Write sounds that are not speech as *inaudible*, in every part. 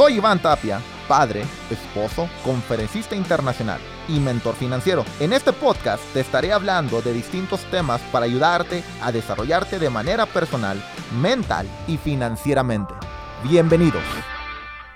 Soy Iván Tapia, padre, esposo, conferencista internacional y mentor financiero. En este podcast te estaré hablando de distintos temas para ayudarte a desarrollarte de manera personal, mental y financieramente. Bienvenidos.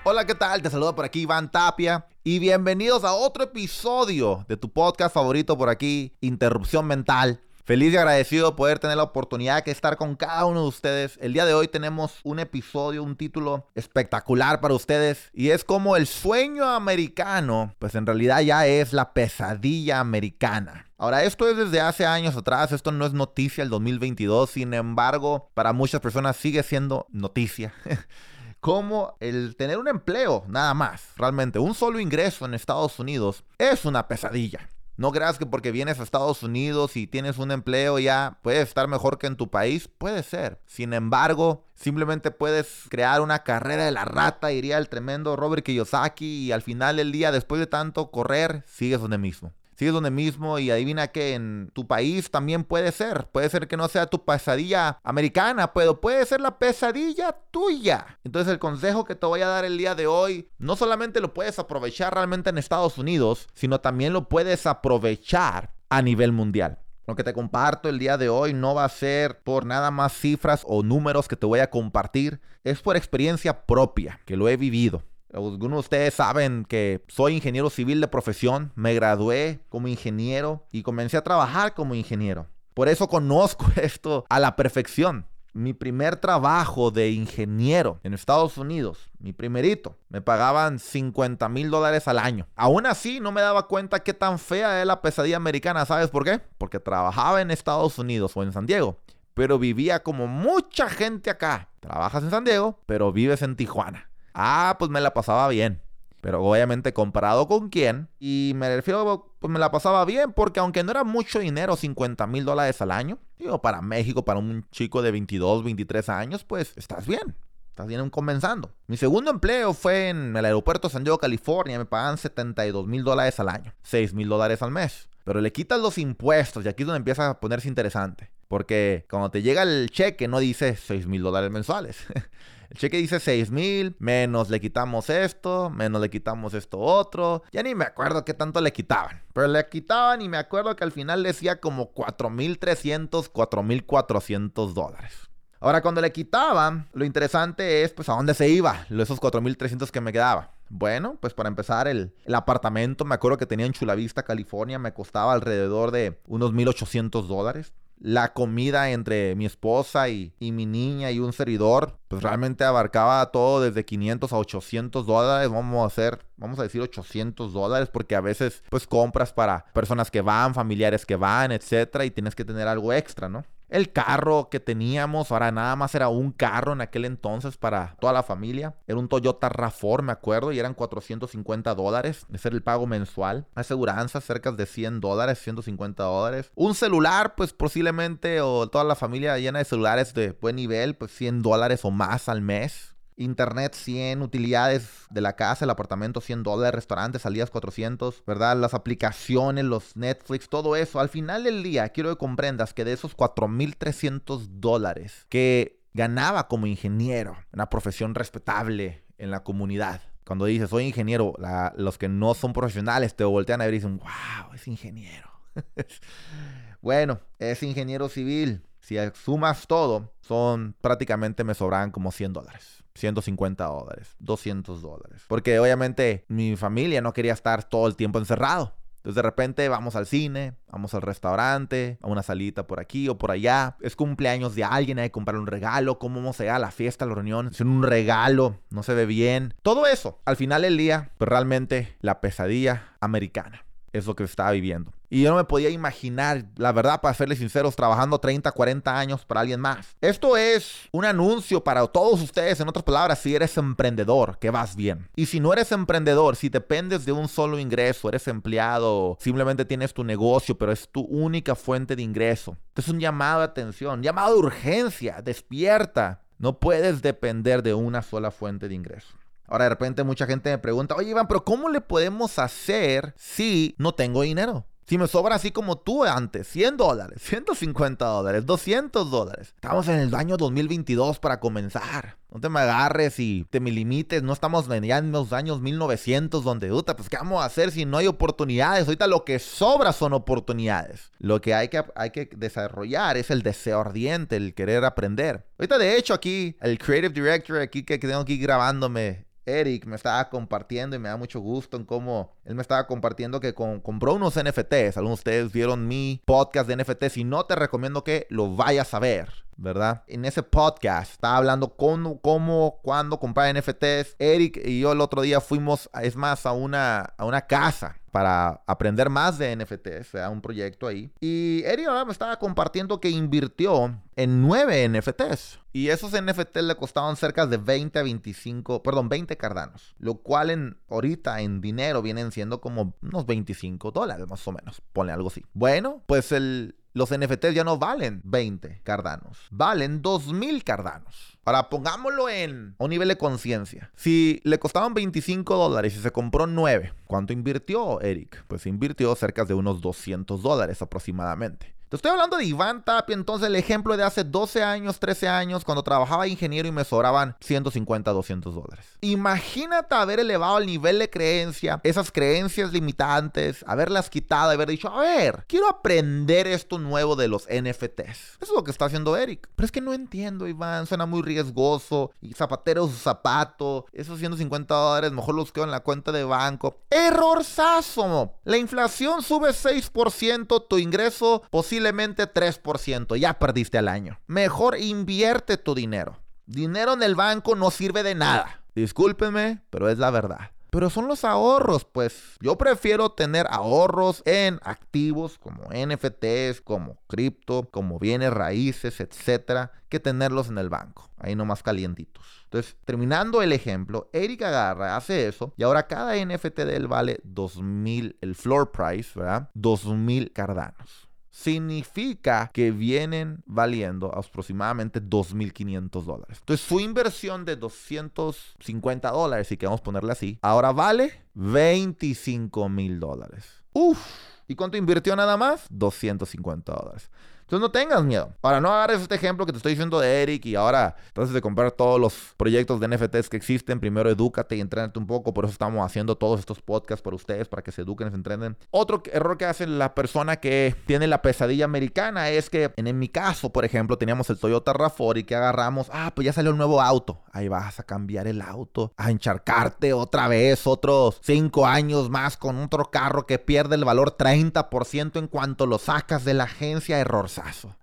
Hola, ¿qué tal? Te saludo por aquí Iván Tapia y bienvenidos a otro episodio de tu podcast favorito por aquí, Interrupción Mental. Feliz y agradecido de poder tener la oportunidad de estar con cada uno de ustedes. El día de hoy tenemos un episodio, un título espectacular para ustedes y es como el sueño americano, pues en realidad ya es la pesadilla americana. Ahora, esto es desde hace años atrás, esto no es noticia el 2022, sin embargo, para muchas personas sigue siendo noticia. *laughs* como el tener un empleo, nada más, realmente un solo ingreso en Estados Unidos es una pesadilla. No creas que porque vienes a Estados Unidos y tienes un empleo ya puedes estar mejor que en tu país. Puede ser. Sin embargo, simplemente puedes crear una carrera de la rata, diría el tremendo Robert Kiyosaki, y al final del día, después de tanto correr, sigues donde mismo sigues donde mismo y adivina que en tu país también puede ser. Puede ser que no sea tu pesadilla americana, pero puede ser la pesadilla tuya. Entonces el consejo que te voy a dar el día de hoy, no solamente lo puedes aprovechar realmente en Estados Unidos, sino también lo puedes aprovechar a nivel mundial. Lo que te comparto el día de hoy no va a ser por nada más cifras o números que te voy a compartir, es por experiencia propia, que lo he vivido. Algunos de ustedes saben que soy ingeniero civil de profesión, me gradué como ingeniero y comencé a trabajar como ingeniero. Por eso conozco *laughs* esto a la perfección. Mi primer trabajo de ingeniero en Estados Unidos, mi primerito, me pagaban 50 mil dólares al año. Aún así, no me daba cuenta qué tan fea es la pesadilla americana. ¿Sabes por qué? Porque trabajaba en Estados Unidos o en San Diego, pero vivía como mucha gente acá. Trabajas en San Diego, pero vives en Tijuana. Ah, pues me la pasaba bien. Pero obviamente comparado con quién. Y me refiero, pues me la pasaba bien porque aunque no era mucho dinero, 50 mil dólares al año. Digo, para México, para un chico de 22, 23 años, pues estás bien. Estás bien comenzando. Mi segundo empleo fue en el aeropuerto de San Diego, California. Me pagan 72 mil dólares al año. 6 mil dólares al mes. Pero le quitas los impuestos y aquí es donde empieza a ponerse interesante. Porque cuando te llega el cheque no dice 6 mil dólares mensuales. *laughs* El cheque dice 6 mil, menos le quitamos esto, menos le quitamos esto otro. Ya ni me acuerdo qué tanto le quitaban. Pero le quitaban y me acuerdo que al final decía como 4.300, 4.400 dólares. Ahora, cuando le quitaban, lo interesante es, pues, a dónde se iba, esos 4.300 que me quedaba. Bueno, pues para empezar, el, el, apartamento, me acuerdo que tenía en Chulavista, California, me costaba alrededor de unos 1.800 dólares la comida entre mi esposa y, mi niña y un servidor, pues realmente abarcaba todo desde 500 a 800 dólares. Vamos a hacer, vamos a decir 800 dólares, porque a veces pues compras para personas que van, familiares que van, etcétera, y tienes que tener algo extra, ¿no? El carro que teníamos, ahora nada más era un carro en aquel entonces para toda la familia. Era un Toyota RAV4, me acuerdo, y eran 450 dólares. Ese era el pago mensual. Aseguranza, cerca de 100 dólares, 150 dólares. Un celular, pues posiblemente, o toda la familia llena de celulares de buen nivel, pues 100 dólares o más al mes. Internet 100, utilidades de la casa, el apartamento 100 dólares, restaurantes, salidas 400, ¿verdad? Las aplicaciones, los Netflix, todo eso. Al final del día, quiero que comprendas que de esos 4.300 dólares que ganaba como ingeniero, una profesión respetable en la comunidad. Cuando dices, soy ingeniero, los que no son profesionales te voltean a ver y dicen, wow, es ingeniero. *laughs* bueno, es ingeniero civil. Si sumas todo, son prácticamente me sobran como 100 dólares. 150 dólares, 200 dólares. Porque obviamente mi familia no quería estar todo el tiempo encerrado. Entonces de repente vamos al cine, vamos al restaurante, a una salita por aquí o por allá. Es cumpleaños de alguien, hay que comprar un regalo. ¿Cómo vamos a ir a la fiesta, la reunión? Es un regalo, no se ve bien. Todo eso, al final del día, pues realmente la pesadilla americana es lo que estaba viviendo. Y yo no me podía imaginar, la verdad, para serles sinceros, trabajando 30, 40 años para alguien más. Esto es un anuncio para todos ustedes, en otras palabras, si eres emprendedor, que vas bien. Y si no eres emprendedor, si dependes de un solo ingreso, eres empleado, simplemente tienes tu negocio, pero es tu única fuente de ingreso. es un llamado de atención, llamado de urgencia, despierta. No puedes depender de una sola fuente de ingreso. Ahora de repente mucha gente me pregunta, oye Iván, pero ¿cómo le podemos hacer si no tengo dinero? Si me sobra así como tú antes, 100 dólares, *laughs* 150 dólares, 200 dólares. Estamos en el año 2022 para comenzar. No te me agarres y te me limites. No estamos ya en los años 1900 donde, puta, pues ¿qué vamos a hacer si no hay oportunidades? Ahorita lo que sobra son oportunidades. Lo que hay que, hay que desarrollar es el deseo ardiente, el querer aprender. Ahorita de hecho aquí, el Creative Director aquí que tengo aquí grabándome Eric me estaba compartiendo y me da mucho gusto en cómo él me estaba compartiendo que compró unos NFTs. Algunos de ustedes vieron mi podcast de NFTs y no te recomiendo que lo vayas a ver. ¿Verdad? En ese podcast estaba hablando cómo, cómo, cuándo comprar NFTs. Eric y yo el otro día fuimos, es más, a una, a una casa para aprender más de NFTs, a un proyecto ahí. Y Eric ahora me estaba compartiendo que invirtió en nueve NFTs. Y esos NFTs le costaban cerca de 20 a 25, perdón, 20 cardanos. Lo cual en, ahorita en dinero vienen siendo como unos 25 dólares más o menos. Pone algo así. Bueno, pues el, los NFTs ya no valen 20 cardanos, valen 2000 cardanos. Ahora pongámoslo en un nivel de conciencia. Si le costaban 25 dólares y se compró 9, ¿cuánto invirtió Eric? Pues invirtió cerca de unos 200 dólares aproximadamente. Estoy hablando de Iván Tapia, entonces el ejemplo de hace 12 años, 13 años, cuando trabajaba ingeniero y me sobraban 150, 200 dólares. Imagínate haber elevado el nivel de creencia, esas creencias limitantes, haberlas quitado, haber dicho, a ver, quiero aprender esto nuevo de los NFTs. Eso es lo que está haciendo Eric. Pero es que no entiendo, Iván, suena muy riesgoso. Y zapatero su zapato, esos 150 dólares, mejor los quedo en la cuenta de banco. Errorzazo. La inflación sube 6%, tu ingreso posible posiblemente 3%. Ya perdiste al año. Mejor invierte tu dinero. Dinero en el banco no sirve de nada. Discúlpenme, pero es la verdad. Pero son los ahorros, pues yo prefiero tener ahorros en activos como NFTs, como cripto, como bienes raíces, etcétera, que tenerlos en el banco, ahí nomás calientitos. Entonces, terminando el ejemplo, Eric agarra, hace eso, y ahora cada NFT de él vale 2000, el floor price, ¿verdad? 2000 cardanos significa que vienen valiendo aproximadamente 2.500 dólares. Entonces su inversión de 250 dólares, si queremos ponerle así, ahora vale 25 mil dólares. Uf. ¿Y cuánto invirtió nada más? 250 dólares. Entonces no tengas miedo. Ahora no agarres este ejemplo que te estoy diciendo de Eric y ahora entonces de comprar todos los proyectos de NFTs que existen. Primero edúcate y entrénate un poco. Por eso estamos haciendo todos estos podcasts para ustedes, para que se eduquen se entrenen. Otro error que hace la persona que tiene la pesadilla americana es que en, mi caso, por ejemplo, teníamos el Toyota RAV4 y que agarramos, ah, pues ya salió el nuevo auto. Ahí vas a cambiar el auto, a encharcarte otra vez otros 5 años más con otro carro que pierde el valor 30% en cuanto lo sacas de la agencia. Error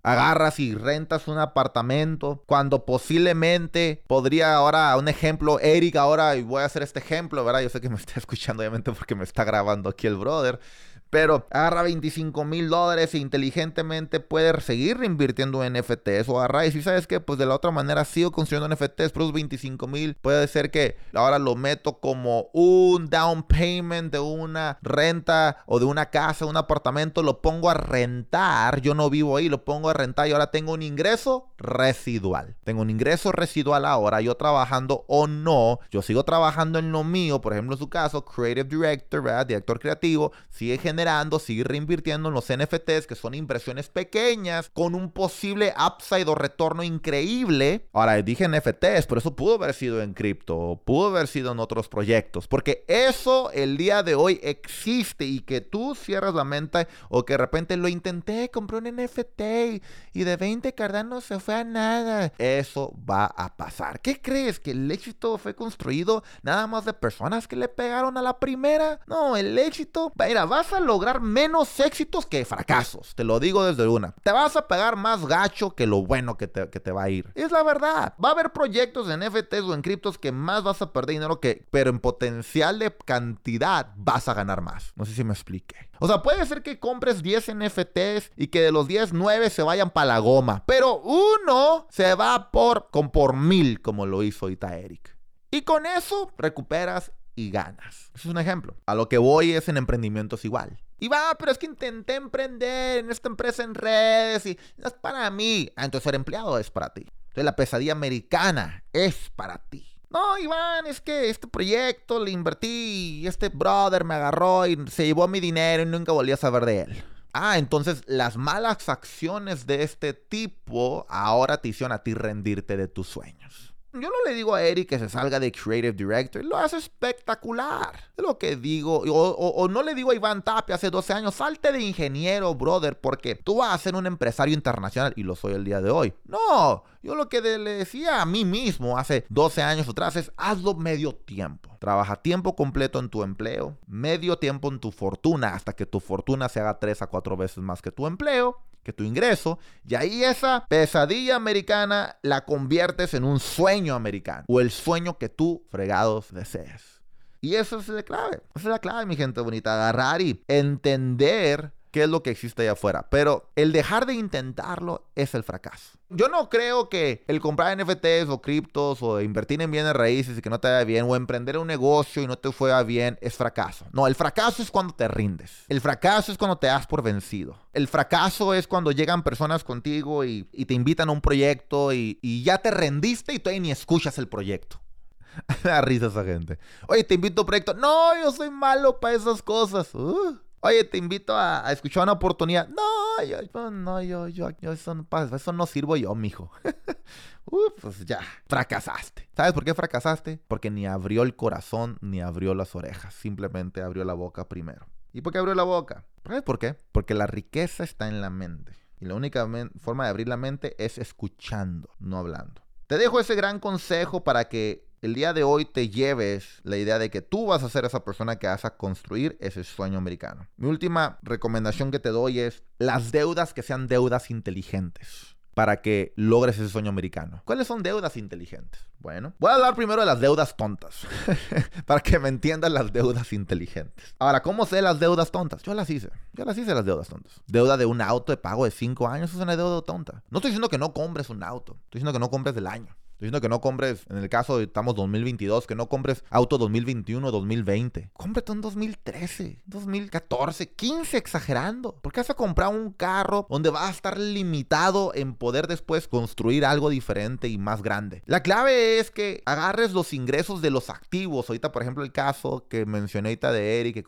Agarras y rentas un apartamento cuando posiblemente podría ahora, un ejemplo, Eric ahora, y voy a hacer este ejemplo, ¿verdad? Yo sé que me está *laughs* escuchando obviamente porque me está grabando aquí el brother. Pero agarra 25 mil dólares e inteligentemente puede seguir reinvirtiendo en NFTs. O agarra y si sabes que, pues de la otra manera sigo construyendo NFTs, pero 25 mil puede ser que ahora lo meto como un down payment de una renta o de una casa, un apartamento, lo pongo a rentar. Yo no vivo ahí, lo pongo a rentar y ahora tengo un ingreso residual. Tengo un ingreso residual ahora, yo trabajando o no. Yo sigo trabajando en lo mío, por ejemplo, en su caso, Creative Director, ¿verdad? Director creativo, sigue generando generando, sigue reinvirtiendo en los NFTs, que son inversiones pequeñas, con un posible upside o retorno increíble. Ahora, dije NFTs, pero eso pudo haber sido en cripto, pudo haber sido en otros proyectos, porque eso el día de hoy existe y que tú cierras la mente o que de repente lo intenté, compré un NFT y de 20 cardanos se fue a nada. Eso va a pasar. ¿Qué crees? ¿Que el éxito fue construido nada más de personas que le pegaron a la primera? No, el éxito, mira, vas a lograr menos éxitos que fracasos. Te lo digo desde una. Te vas a pagar más gacho que lo bueno que te, que te va a ir. Es la verdad. Va a haber proyectos en NFTs o en criptos que más vas a perder dinero que, pero en potencial de cantidad vas a ganar más. No sé si me expliqué. O sea, puede ser que compres 10 NFTs y que de los 10, 9 se vayan para la goma. Pero uno se va por, con por mil, como lo hizo ahorita Eric. Y con eso recuperas y ganas. Es un ejemplo. A lo que voy es en emprendimientos igual. Y va, pero es que intenté emprender en esta empresa en redes y no es para mí. Ah, entonces ser empleado es para ti. Entonces la pesadilla americana es para ti. No, Iván, es que este proyecto le invertí y este brother me agarró y se llevó mi dinero y nunca volví a saber de él. Ah, entonces las malas acciones de este tipo ahora te hicieron a ti rendirte de tus sueños. Yo no le digo a Eric que se salga de Creative Director, lo hace espectacular. Es lo que digo. O, no le digo a Iván Tapia hace 12 años, salte de ingeniero, brother, porque tú vas a ser un empresario internacional y lo soy el día de hoy. No, yo lo que le decía a mí mismo hace 12 años atrás es hazlo medio tiempo. Trabaja tiempo completo en tu empleo, medio tiempo en tu fortuna, hasta que tu fortuna se haga 3 a 4 veces más que tu empleo que tu ingreso, y ahí esa pesadilla americana la conviertes en un sueño americano o el sueño que tú fregados deseas. Y eso es la clave, esa es la clave, mi gente bonita, agarrar y entender qué es lo que existe allá afuera. Pero el dejar de intentarlo es el fracaso. Yo no creo que el comprar NFTs o criptos o invertir en bienes raíces y que no te vaya bien o emprender un negocio y no te fuera bien es fracaso. No, el fracaso es cuando te rindes. El fracaso es cuando te das por vencido. El fracaso es cuando llegan personas contigo y, te invitan a un proyecto y, ya te rendiste y todavía ni escuchas el proyecto. *laughs* da risa esa gente. Oye, te invito a un proyecto. No, yo soy malo para esas cosas. Uh. Oye, te invito a, escuchar una oportunidad. No, yo, no, yo, yo, yo eso, no, eso no sirvo yo, mijo. *laughs* Uf, pues ya, fracasaste. ¿Sabes por qué fracasaste? Porque ni abrió el corazón ni abrió las orejas. Simplemente abrió la boca primero. ¿Y por qué abrió la boca? ¿Sabes por qué? Porque la riqueza está en la mente. Y la única forma de abrir la mente es escuchando, no hablando. Te dejo ese gran consejo para que el día de hoy te lleves la idea de que tú vas a ser esa persona que vas a construir ese sueño americano. Mi última recomendación que te doy es las deudas que sean deudas inteligentes para que logres ese sueño americano. ¿Cuáles son deudas inteligentes? Bueno, voy a hablar primero de las deudas tontas, *laughs* para que me entiendan las deudas inteligentes. Ahora, ¿cómo sé las deudas tontas? Yo las hice, yo las hice las deudas tontas. Deuda de un auto de pago de 5 años es una deuda tonta. No estoy diciendo que no compres un auto, estoy diciendo que no compres del año. Estoy diciendo que no compres, en el caso de estamos 2022, que no compres auto 2021, 2020. Cómprate un 2013, 2014, 15 exagerando. ¿Por qué vas a comprar un carro donde va a estar limitado en poder después construir algo diferente y más grande? La clave es que agarres los ingresos de los activos. Ahorita, por ejemplo, el caso que mencioné ahorita de Eric, que,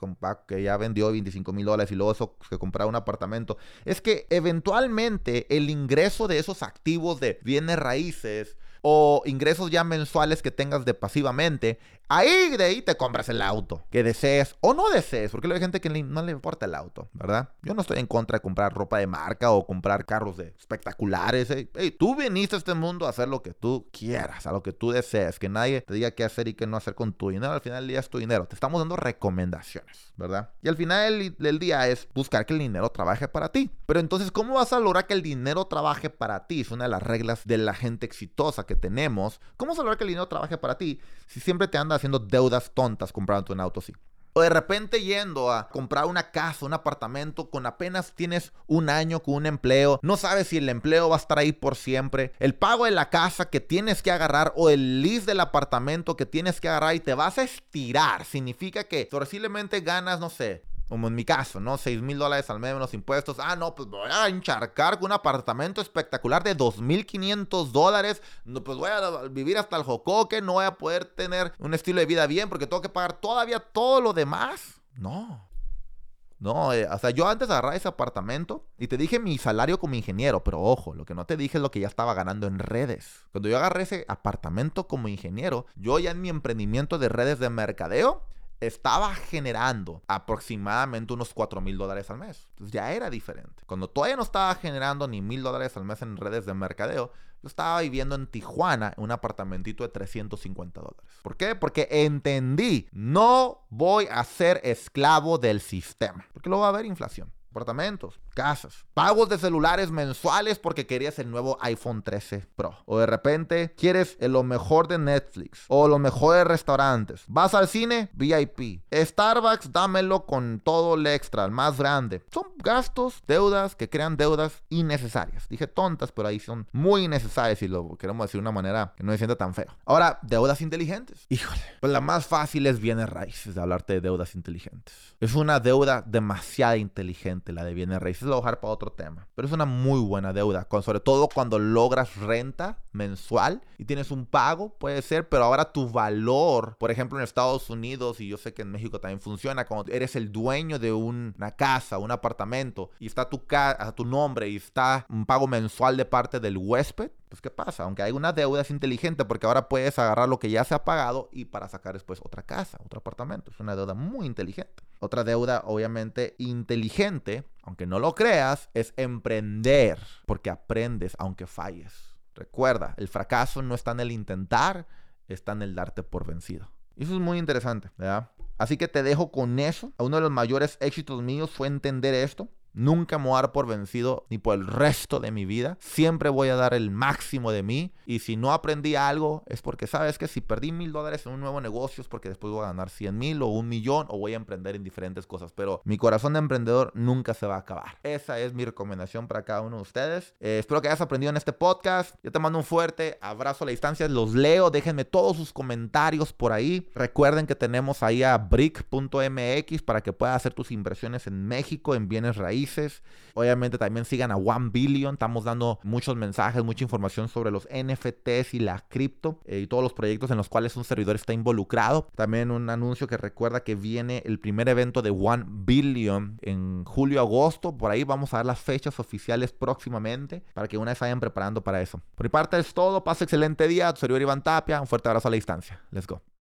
que ya vendió 25 mil dólares y luego eso que compraba un apartamento. Es que eventualmente el ingreso de esos activos de bienes raíces o ingresos ya mensuales que tengas de pasivamente, ahí de ahí te compras el auto que desees o no desees, porque hay gente que no le importa el auto, ¿verdad? Yo no estoy en contra de comprar ropa de marca o comprar carros de espectaculares. tú viniste a este mundo a hacer lo que tú quieras, a lo que tú desees, que nadie te diga qué hacer y qué no hacer con tu dinero. Al final del día es tu dinero. Te estamos dando recomendaciones, ¿verdad? Y al final del día es buscar que el dinero trabaje para ti. Pero entonces, ¿cómo vas a lograr que el dinero trabaje para ti? Es una de las reglas de la gente exitosa que tenemos, ¿cómo salvar que el dinero trabaje para ti si siempre te anda haciendo deudas tontas comprando un auto así? O de repente yendo a comprar una casa, un apartamento, con apenas tienes un año con un empleo, no sabes si el empleo va a estar ahí por siempre, el pago de la casa que tienes que agarrar o el lease del apartamento que tienes que agarrar y te vas a estirar, significa que posiblemente ganas, no sé, como en mi caso, ¿no? 6 mil dólares al menos impuestos. Ah, no, pues voy a encharcar con un apartamento espectacular de 2.500 dólares. No, pues voy a vivir hasta el jocoque, no voy a poder tener un estilo de vida bien porque tengo que pagar todavía todo lo demás. No. No, eh, o sea, yo antes agarraba ese apartamento y te dije mi salario como ingeniero, pero ojo, lo que no te dije es lo que ya estaba ganando en redes. Cuando yo agarré ese apartamento como ingeniero, yo ya en mi emprendimiento de redes de mercadeo, estaba generando aproximadamente unos 4 mil dólares al mes. Entonces ya era diferente. Cuando todavía no estaba generando ni mil dólares al mes en redes de mercadeo, yo estaba viviendo en Tijuana en un apartamentito de 350 dólares. ¿Por qué? Porque entendí, no voy a ser esclavo del sistema. Porque luego va a haber inflación apartamentos, casas, pagos de celulares mensuales porque querías el nuevo iPhone 13 Pro. O de repente quieres lo mejor de Netflix o los mejores restaurantes. Vas al cine, VIP. Starbucks, dámelo con todo el extra, el más grande. Son gastos, deudas que crean deudas innecesarias. Dije tontas, pero ahí son muy innecesarias y lo queremos decir de una manera que no se sienta tan feo. Ahora, deudas inteligentes. Híjole, pues la más fácil es bienes raíces de hablarte de deudas inteligentes. Es una deuda demasiado inteligente la de bienes raíces, lo voy a dejar para otro tema. Pero es una muy buena deuda, sobre todo cuando logras renta mensual y tienes un pago, puede ser, pero ahora tu valor, por ejemplo en Estados Unidos, y yo sé que en México también funciona, cuando eres el dueño de una casa, un apartamento, y está tu, a tu nombre y está un pago mensual de parte del huésped, pues ¿qué pasa? Aunque hay una deuda es inteligente porque ahora puedes agarrar lo que ya se ha pagado y para sacar después otra casa, otro apartamento. Es una deuda muy inteligente. Otra deuda obviamente inteligente, aunque no lo creas, es emprender porque aprendes aunque falles. Recuerda, el fracaso no está en el intentar, está en el darte por vencido. Eso es muy interesante, ¿verdad? Así que te dejo con eso. Uno de los mayores éxitos míos fue entender esto. Nunca me voy a dar por vencido ni por el resto de mi vida. Siempre voy a dar el máximo de mí. Y si no aprendí algo, es porque sabes que si perdí mil dólares en un nuevo negocio, es porque después voy a ganar cien mil o un millón o voy a emprender en diferentes cosas. Pero mi corazón de emprendedor nunca se va a acabar. Esa es mi recomendación para cada uno de ustedes. Eh, espero que hayas aprendido en este podcast. Yo te mando un fuerte abrazo a la distancia. Los leo. Déjenme todos sus comentarios por ahí. Recuerden que tenemos ahí a brick.mx para que puedas hacer tus inversiones en México en bienes raíces Obviamente también sigan a One Billion. Estamos dando muchos mensajes, mucha información sobre los NFTs y la cripto eh, y todos los proyectos en los cuales un servidor está involucrado. También un anuncio que recuerda que viene el primer evento de One Billion en julio-agosto. Por ahí vamos a dar las fechas oficiales próximamente para que una vez vayan preparando para eso. Por mi parte es todo. Pasa excelente día. Tu servidor Iván Tapia. Un fuerte abrazo a la distancia. Let's go.